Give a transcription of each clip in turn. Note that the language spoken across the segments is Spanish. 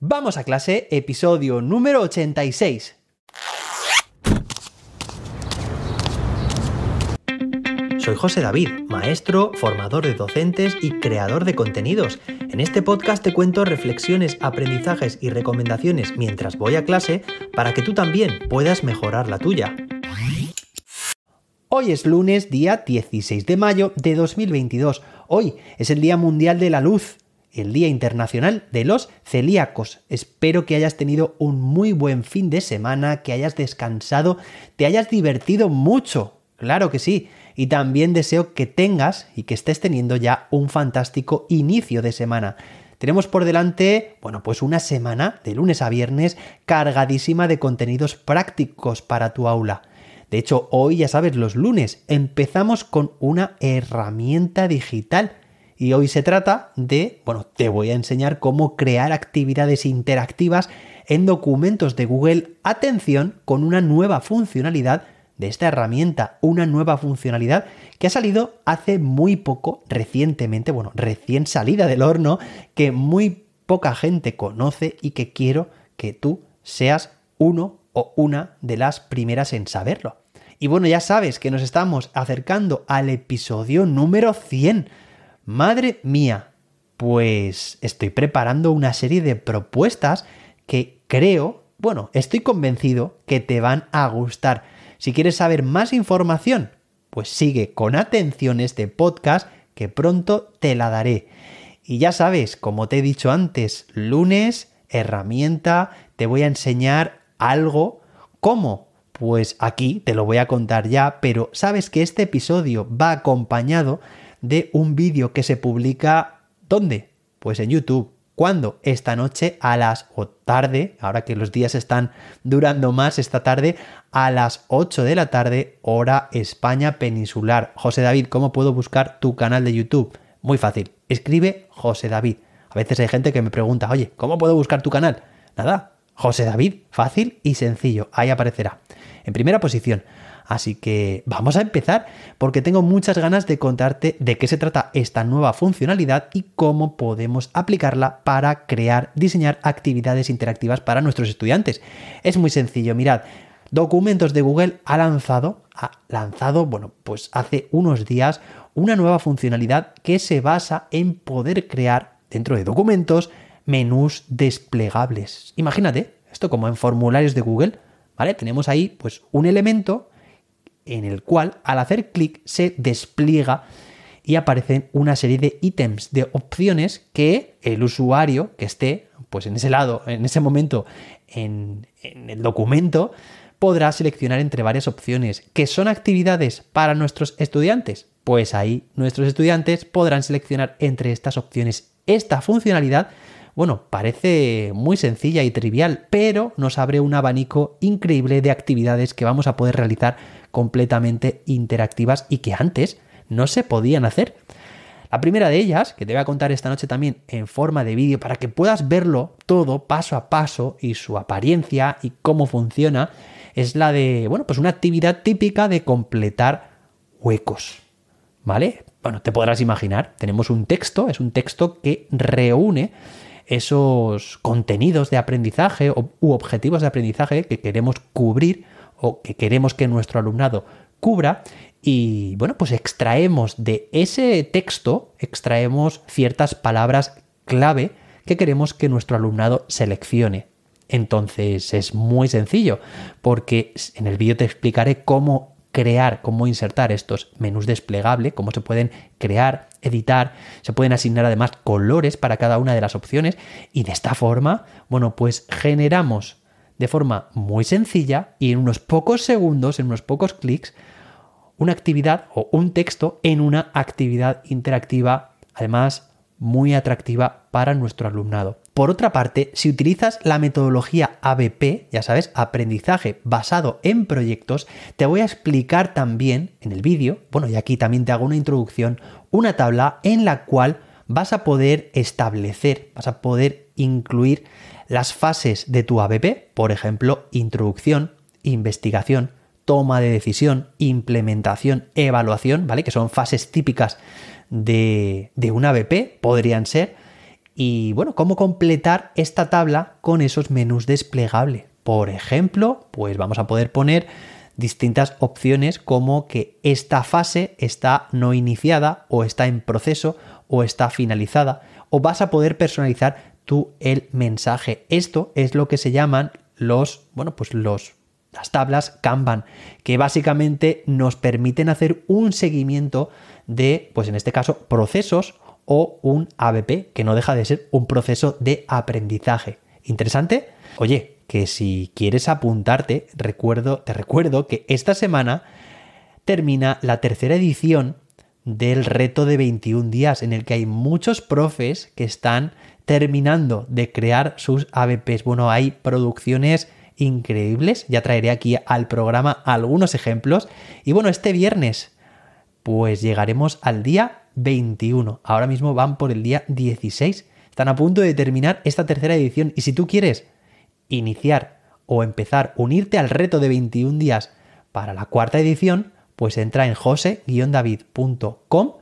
Vamos a clase, episodio número 86. Soy José David, maestro, formador de docentes y creador de contenidos. En este podcast te cuento reflexiones, aprendizajes y recomendaciones mientras voy a clase para que tú también puedas mejorar la tuya. Hoy es lunes, día 16 de mayo de 2022. Hoy es el Día Mundial de la Luz el Día Internacional de los Celíacos. Espero que hayas tenido un muy buen fin de semana, que hayas descansado, te hayas divertido mucho. Claro que sí. Y también deseo que tengas y que estés teniendo ya un fantástico inicio de semana. Tenemos por delante, bueno, pues una semana de lunes a viernes cargadísima de contenidos prácticos para tu aula. De hecho, hoy ya sabes, los lunes empezamos con una herramienta digital y hoy se trata de, bueno, te voy a enseñar cómo crear actividades interactivas en documentos de Google, atención, con una nueva funcionalidad de esta herramienta, una nueva funcionalidad que ha salido hace muy poco, recientemente, bueno, recién salida del horno, que muy poca gente conoce y que quiero que tú seas uno o una de las primeras en saberlo. Y bueno, ya sabes que nos estamos acercando al episodio número 100 Madre mía, pues estoy preparando una serie de propuestas que creo, bueno, estoy convencido que te van a gustar. Si quieres saber más información, pues sigue con atención este podcast que pronto te la daré. Y ya sabes, como te he dicho antes, lunes, herramienta, te voy a enseñar algo. ¿Cómo? Pues aquí te lo voy a contar ya, pero sabes que este episodio va acompañado de un vídeo que se publica ¿dónde? Pues en YouTube. ¿Cuándo? Esta noche a las o tarde, ahora que los días están durando más esta tarde, a las 8 de la tarde, hora España peninsular. José David, ¿cómo puedo buscar tu canal de YouTube? Muy fácil, escribe José David. A veces hay gente que me pregunta, oye, ¿cómo puedo buscar tu canal? Nada, José David, fácil y sencillo, ahí aparecerá. En primera posición. Así que vamos a empezar porque tengo muchas ganas de contarte de qué se trata esta nueva funcionalidad y cómo podemos aplicarla para crear, diseñar actividades interactivas para nuestros estudiantes. Es muy sencillo, mirad, Documentos de Google ha lanzado, ha lanzado, bueno, pues hace unos días una nueva funcionalidad que se basa en poder crear dentro de documentos menús desplegables. Imagínate, esto como en formularios de Google, ¿vale? Tenemos ahí pues un elemento en el cual al hacer clic se despliega y aparecen una serie de ítems, de opciones que el usuario que esté pues en ese lado, en ese momento en, en el documento, podrá seleccionar entre varias opciones. ¿Que son actividades para nuestros estudiantes? Pues ahí nuestros estudiantes podrán seleccionar entre estas opciones. Esta funcionalidad bueno, parece muy sencilla y trivial, pero nos abre un abanico increíble de actividades que vamos a poder realizar completamente interactivas y que antes no se podían hacer. La primera de ellas, que te voy a contar esta noche también en forma de vídeo para que puedas verlo todo paso a paso y su apariencia y cómo funciona, es la de, bueno, pues una actividad típica de completar huecos. ¿Vale? Bueno, te podrás imaginar, tenemos un texto, es un texto que reúne esos contenidos de aprendizaje u objetivos de aprendizaje que queremos cubrir o que queremos que nuestro alumnado cubra y bueno, pues extraemos de ese texto, extraemos ciertas palabras clave que queremos que nuestro alumnado seleccione. Entonces es muy sencillo, porque en el vídeo te explicaré cómo crear, cómo insertar estos menús desplegables, cómo se pueden crear, editar, se pueden asignar además colores para cada una de las opciones y de esta forma, bueno, pues generamos de forma muy sencilla y en unos pocos segundos, en unos pocos clics, una actividad o un texto en una actividad interactiva, además muy atractiva para nuestro alumnado. Por otra parte, si utilizas la metodología ABP, ya sabes, aprendizaje basado en proyectos, te voy a explicar también en el vídeo, bueno, y aquí también te hago una introducción, una tabla en la cual vas a poder establecer, vas a poder incluir las fases de tu ABP, por ejemplo, introducción, investigación, toma de decisión, implementación, evaluación, ¿vale? Que son fases típicas de, un ABP, podrían ser Y bueno, cómo completar esta tabla con esos menús desplegable. Por ejemplo, pues vamos a poder poner distintas opciones como que esta fase está no iniciada o está en proceso o está finalizada o vas a poder personalizar tú el mensaje. Esto es lo que se llaman los, bueno, pues los las tablas Kanban, que básicamente nos permiten hacer un seguimiento de, pues en este caso, procesos o un ABP, que no deja de ser un proceso de aprendizaje. ¿Interesante? Oye, que si quieres apuntarte, recuerdo, te recuerdo que esta semana termina la tercera edición del reto de 21 días, en el que hay muchos profes que están terminando de crear sus ABPs. Bueno, hay producciones increíbles, ya traeré aquí al programa algunos ejemplos. Y bueno, este viernes, pues llegaremos al día 21. Ahora mismo van por el día 16. Están a punto de terminar esta tercera edición y si tú quieres iniciar o empezar, unirte al reto de 21 días para la cuarta edición, pues entra en jose-david.com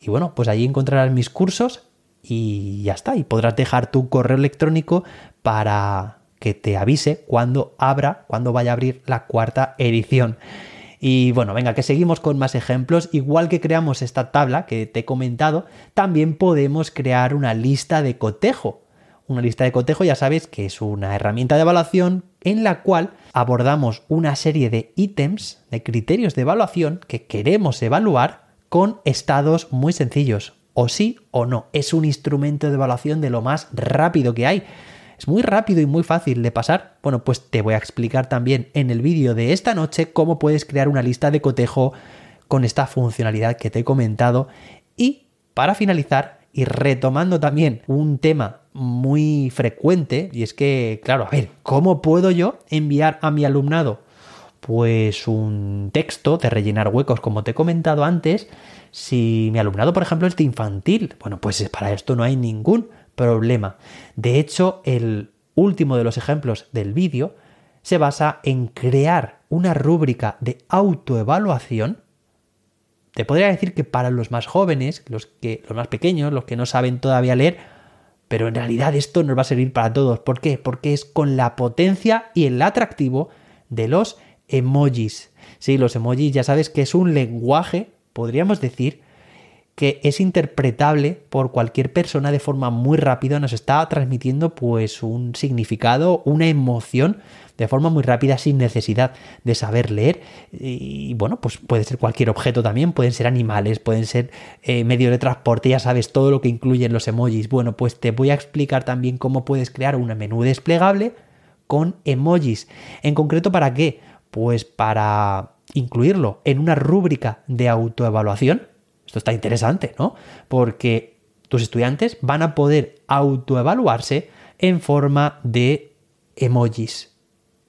y bueno, pues allí encontrarás mis cursos y ya está. Y podrás dejar tu correo electrónico para que te avise cuando abra, cuando vaya a abrir la cuarta edición. Y bueno, venga, que seguimos con más ejemplos. Igual que creamos esta tabla que te he comentado, también podemos crear una lista de cotejo. Una lista de cotejo ya sabes que es una herramienta de evaluación en la cual abordamos una serie de ítems, de criterios de evaluación que queremos evaluar con estados muy sencillos, o sí o no. Es un instrumento de evaluación de lo más rápido que hay. Es muy rápido y muy fácil de pasar. Bueno, pues te voy a explicar también en el vídeo de esta noche cómo puedes crear una lista de cotejo con esta funcionalidad que te he comentado. Y para finalizar, y retomando también un tema muy frecuente, y es que, claro, a ver, ¿cómo puedo yo enviar a mi alumnado? Pues un texto de rellenar huecos, como te he comentado antes, si mi alumnado, por ejemplo, es de infantil, bueno, pues para esto no hay ningún problema. De hecho, el último de los ejemplos del vídeo se basa en crear una rúbrica de autoevaluación. Te podría decir que para los más jóvenes, los, que, los más pequeños, los que no saben todavía leer, pero en realidad esto nos va a servir para todos. ¿Por qué? Porque es con la potencia y el atractivo de los emojis. Sí, los emojis ya sabes que es un lenguaje, podríamos decir, que es interpretable por cualquier persona de forma muy rápida, nos está transmitiendo pues un significado, una emoción de forma muy rápida sin necesidad de saber leer y bueno, pues puede ser cualquier objeto también, pueden ser animales, pueden ser eh, medios de transporte, ya sabes todo lo que incluyen los emojis. Bueno, pues te voy a explicar también cómo puedes crear un menú desplegable con emojis. En concreto, ¿para qué? Pues para incluirlo en una rúbrica de autoevaluación esto está interesante, ¿no? Porque tus estudiantes van a poder autoevaluarse en forma de emojis.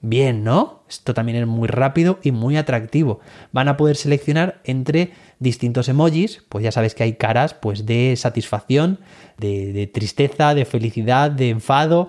Bien, ¿no? Esto también es muy rápido y muy atractivo. Van a poder seleccionar entre distintos emojis, pues ya sabes que hay caras pues de satisfacción, de, de tristeza, de felicidad, de enfado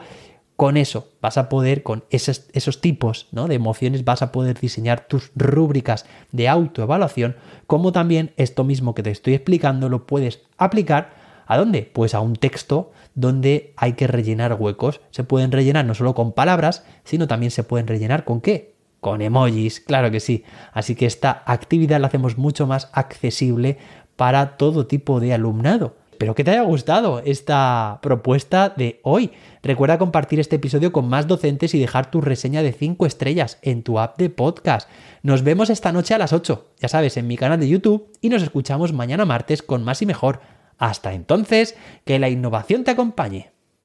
con eso vas a poder, con esos, esos tipos ¿no? de emociones, vas a poder diseñar tus rúbricas de autoevaluación, como también esto mismo que te estoy explicando lo puedes aplicar a dónde? Pues a un texto donde hay que rellenar huecos. Se pueden rellenar no solo con palabras, sino también se pueden rellenar con qué? Con emojis, claro que sí. Así que esta actividad la hacemos mucho más accesible para todo tipo de alumnado. Espero que te haya gustado esta propuesta de hoy. Recuerda compartir este episodio con más docentes y dejar tu reseña de 5 estrellas en tu app de podcast. Nos vemos esta noche a las 8, ya sabes, en mi canal de YouTube y nos escuchamos mañana martes con más y mejor. Hasta entonces, que la innovación te acompañe.